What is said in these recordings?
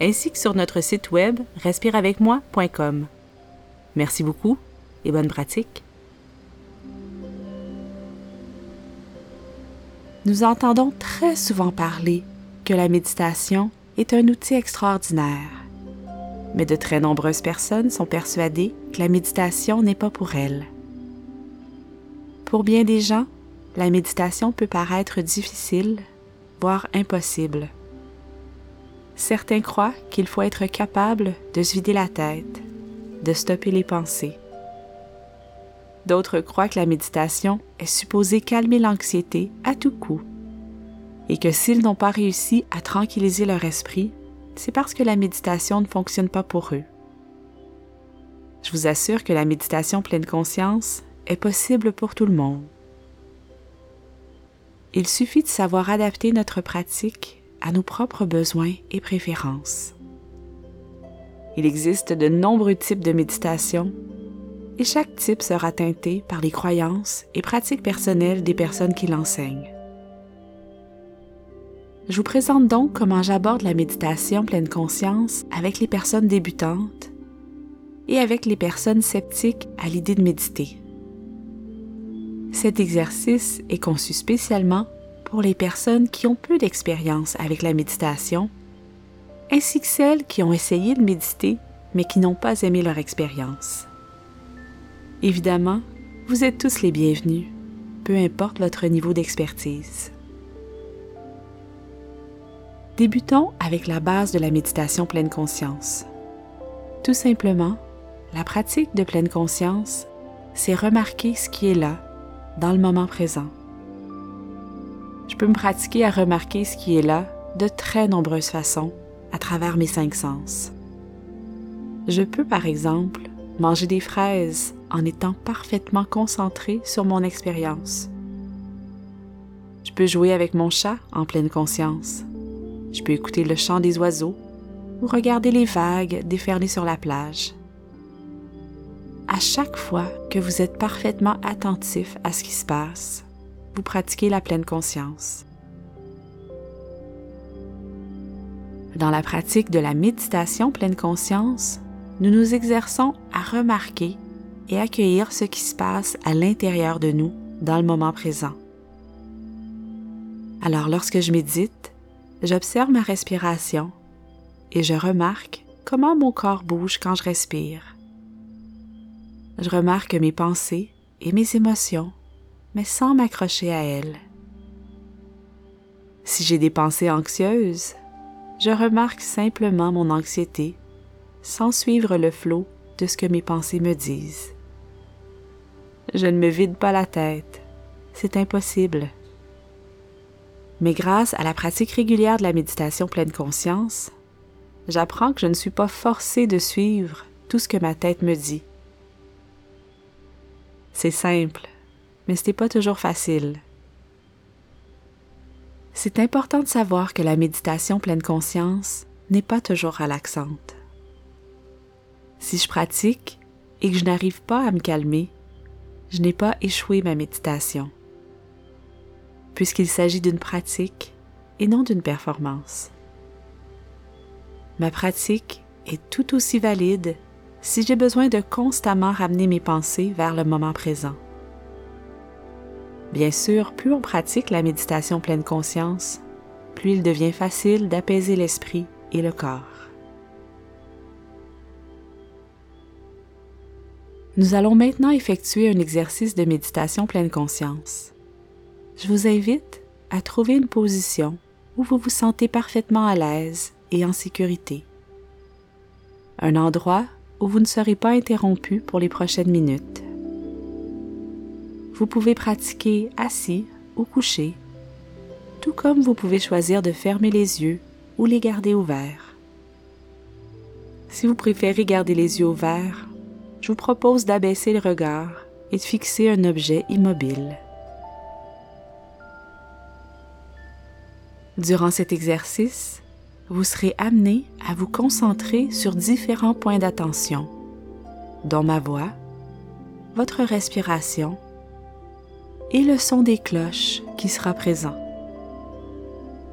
ainsi que sur notre site web respireavecmoi.com. Merci beaucoup et bonne pratique. Nous entendons très souvent parler que la méditation est un outil extraordinaire. Mais de très nombreuses personnes sont persuadées que la méditation n'est pas pour elles. Pour bien des gens, la méditation peut paraître difficile, voire impossible. Certains croient qu'il faut être capable de se vider la tête, de stopper les pensées. D'autres croient que la méditation est supposée calmer l'anxiété à tout coup et que s'ils n'ont pas réussi à tranquilliser leur esprit, c'est parce que la méditation ne fonctionne pas pour eux. Je vous assure que la méditation pleine conscience est possible pour tout le monde. Il suffit de savoir adapter notre pratique à nos propres besoins et préférences. Il existe de nombreux types de méditation et chaque type sera teinté par les croyances et pratiques personnelles des personnes qui l'enseignent. Je vous présente donc comment j'aborde la méditation pleine conscience avec les personnes débutantes et avec les personnes sceptiques à l'idée de méditer. Cet exercice est conçu spécialement pour les personnes qui ont peu d'expérience avec la méditation, ainsi que celles qui ont essayé de méditer mais qui n'ont pas aimé leur expérience. Évidemment, vous êtes tous les bienvenus, peu importe votre niveau d'expertise. Débutons avec la base de la méditation pleine conscience. Tout simplement, la pratique de pleine conscience, c'est remarquer ce qui est là, dans le moment présent peux me pratiquer à remarquer ce qui est là de très nombreuses façons à travers mes cinq sens. Je peux, par exemple, manger des fraises en étant parfaitement concentré sur mon expérience. Je peux jouer avec mon chat en pleine conscience. Je peux écouter le chant des oiseaux ou regarder les vagues déferler sur la plage. À chaque fois que vous êtes parfaitement attentif à ce qui se passe, vous pratiquez la pleine conscience. Dans la pratique de la méditation pleine conscience, nous nous exerçons à remarquer et accueillir ce qui se passe à l'intérieur de nous dans le moment présent. Alors lorsque je médite, j'observe ma respiration et je remarque comment mon corps bouge quand je respire. Je remarque mes pensées et mes émotions mais sans m'accrocher à elles. Si j'ai des pensées anxieuses, je remarque simplement mon anxiété sans suivre le flot de ce que mes pensées me disent. Je ne me vide pas la tête, c'est impossible. Mais grâce à la pratique régulière de la méditation pleine conscience, j'apprends que je ne suis pas forcée de suivre tout ce que ma tête me dit. C'est simple, mais ce n'est pas toujours facile. C'est important de savoir que la méditation pleine conscience n'est pas toujours relaxante. Si je pratique et que je n'arrive pas à me calmer, je n'ai pas échoué ma méditation, puisqu'il s'agit d'une pratique et non d'une performance. Ma pratique est tout aussi valide si j'ai besoin de constamment ramener mes pensées vers le moment présent. Bien sûr, plus on pratique la méditation pleine conscience, plus il devient facile d'apaiser l'esprit et le corps. Nous allons maintenant effectuer un exercice de méditation pleine conscience. Je vous invite à trouver une position où vous vous sentez parfaitement à l'aise et en sécurité. Un endroit où vous ne serez pas interrompu pour les prochaines minutes. Vous pouvez pratiquer assis ou couché, tout comme vous pouvez choisir de fermer les yeux ou les garder ouverts. Si vous préférez garder les yeux ouverts, je vous propose d'abaisser le regard et de fixer un objet immobile. Durant cet exercice, vous serez amené à vous concentrer sur différents points d'attention, dont ma voix, votre respiration et le son des cloches qui sera présent.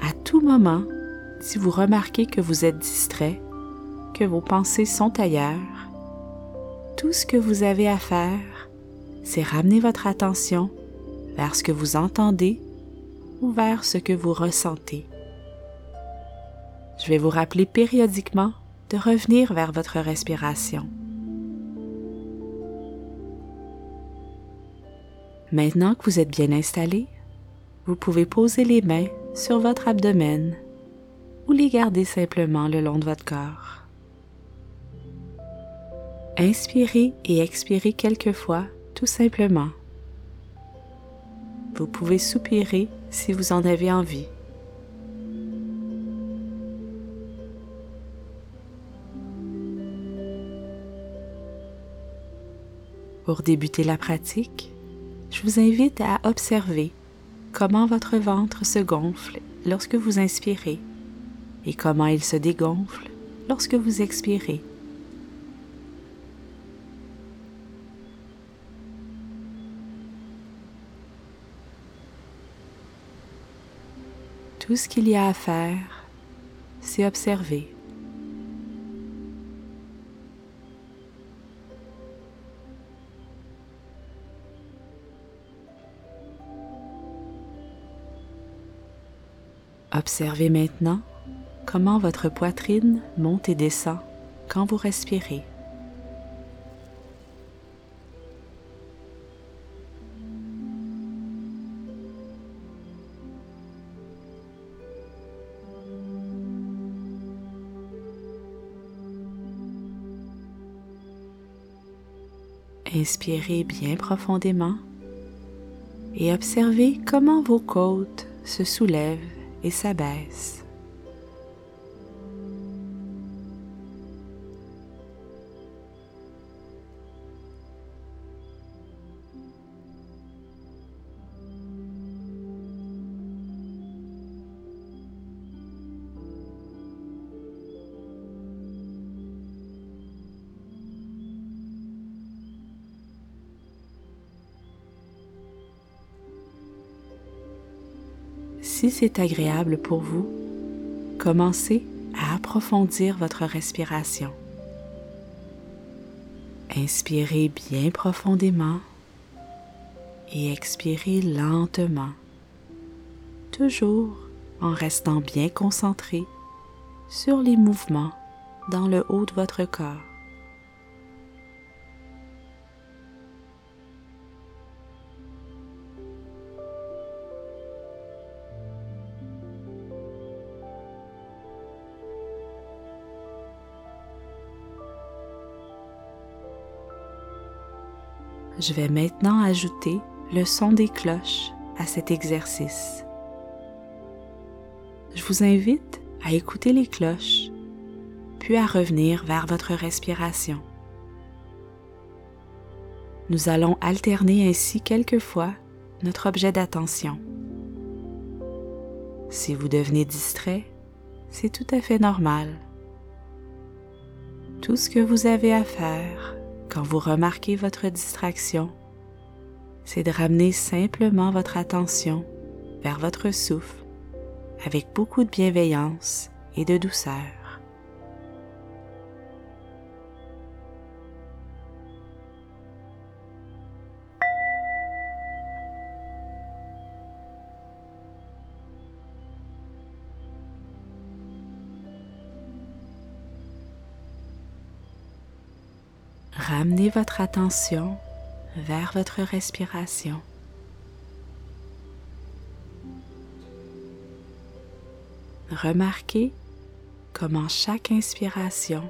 À tout moment, si vous remarquez que vous êtes distrait, que vos pensées sont ailleurs, tout ce que vous avez à faire, c'est ramener votre attention vers ce que vous entendez ou vers ce que vous ressentez. Je vais vous rappeler périodiquement de revenir vers votre respiration. Maintenant que vous êtes bien installé, vous pouvez poser les mains sur votre abdomen ou les garder simplement le long de votre corps. Inspirez et expirez quelquefois tout simplement. Vous pouvez soupirer si vous en avez envie. Pour débuter la pratique, je vous invite à observer comment votre ventre se gonfle lorsque vous inspirez et comment il se dégonfle lorsque vous expirez. Tout ce qu'il y a à faire, c'est observer. Observez maintenant comment votre poitrine monte et descend quand vous respirez. Inspirez bien profondément et observez comment vos côtes se soulèvent et s'abaisse. Si c'est agréable pour vous, commencez à approfondir votre respiration. Inspirez bien profondément et expirez lentement, toujours en restant bien concentré sur les mouvements dans le haut de votre corps. Je vais maintenant ajouter le son des cloches à cet exercice. Je vous invite à écouter les cloches, puis à revenir vers votre respiration. Nous allons alterner ainsi quelquefois notre objet d'attention. Si vous devenez distrait, c'est tout à fait normal. Tout ce que vous avez à faire, quand vous remarquez votre distraction, c'est de ramener simplement votre attention vers votre souffle avec beaucoup de bienveillance et de douceur. Ramenez votre attention vers votre respiration. Remarquez comment chaque inspiration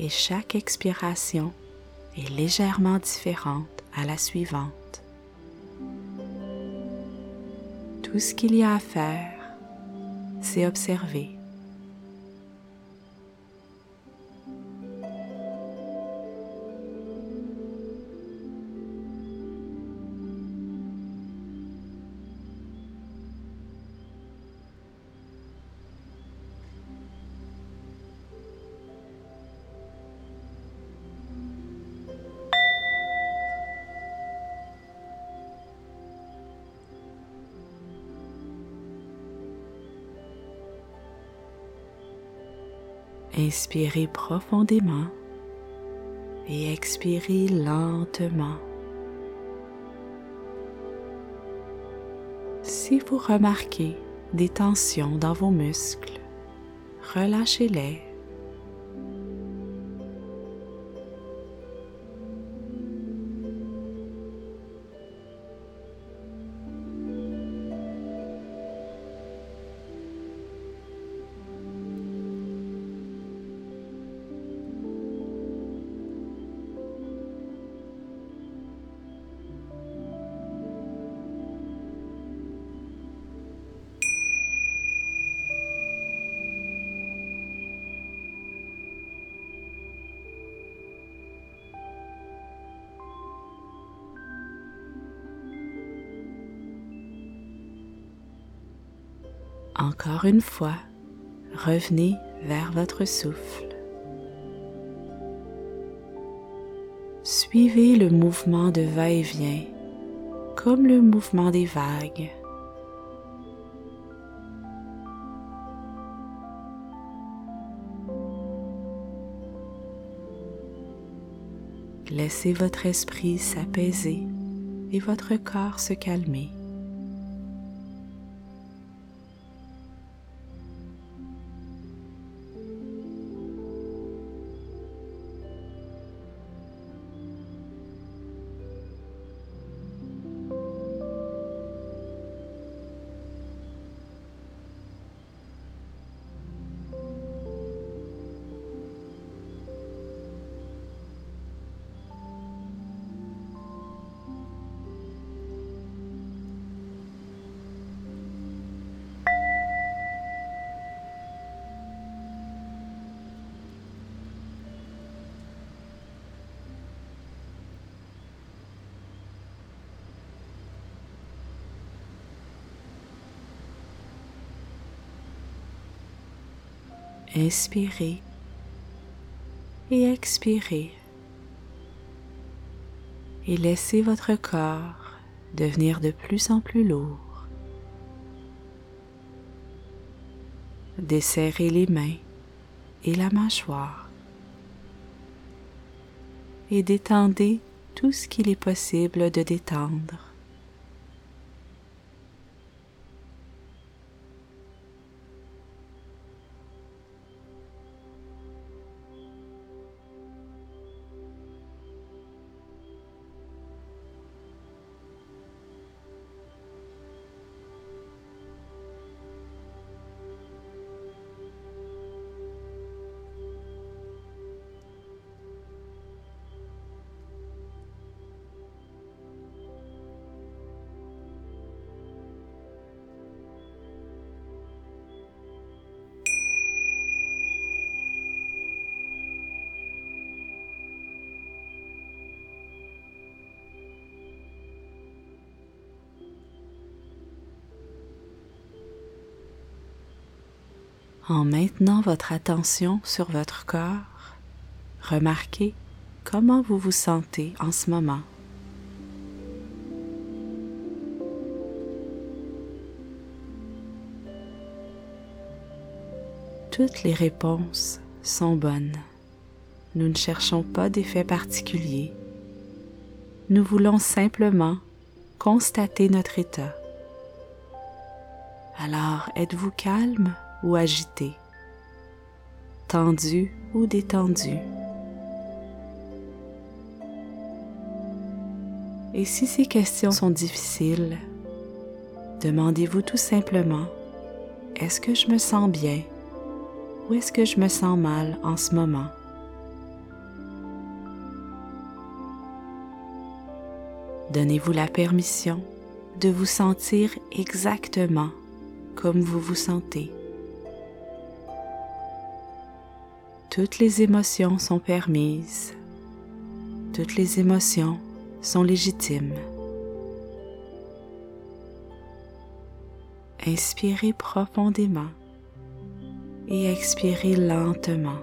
et chaque expiration est légèrement différente à la suivante. Tout ce qu'il y a à faire, c'est observer. Inspirez profondément et expirez lentement. Si vous remarquez des tensions dans vos muscles, relâchez-les Encore une fois, revenez vers votre souffle. Suivez le mouvement de va-et-vient comme le mouvement des vagues. Laissez votre esprit s'apaiser et votre corps se calmer. Inspirez et expirez. Et laissez votre corps devenir de plus en plus lourd. Desserrez les mains et la mâchoire. Et détendez tout ce qu'il est possible de détendre. En maintenant votre attention sur votre corps, remarquez comment vous vous sentez en ce moment. Toutes les réponses sont bonnes. Nous ne cherchons pas d'effet particulier. Nous voulons simplement constater notre état. Alors, êtes-vous calme? Ou agité, tendu ou détendu. Et si ces questions sont difficiles, demandez-vous tout simplement, est-ce que je me sens bien ou est-ce que je me sens mal en ce moment? Donnez-vous la permission de vous sentir exactement comme vous vous sentez. Toutes les émotions sont permises. Toutes les émotions sont légitimes. Inspirez profondément et expirez lentement.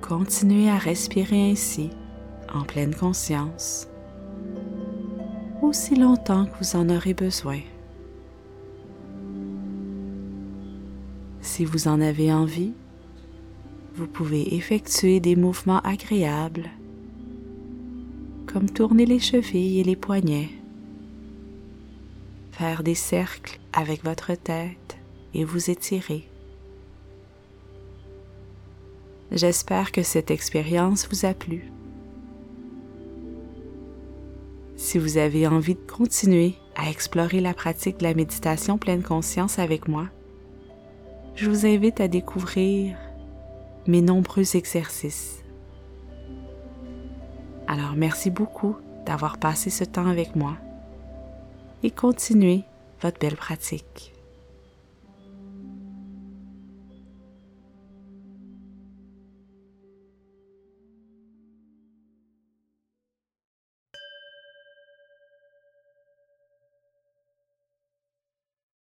Continuez à respirer ainsi en pleine conscience, aussi longtemps que vous en aurez besoin. Si vous en avez envie, vous pouvez effectuer des mouvements agréables, comme tourner les chevilles et les poignets, faire des cercles avec votre tête et vous étirer. J'espère que cette expérience vous a plu. Si vous avez envie de continuer à explorer la pratique de la méditation pleine conscience avec moi, je vous invite à découvrir mes nombreux exercices. Alors merci beaucoup d'avoir passé ce temps avec moi et continuez votre belle pratique.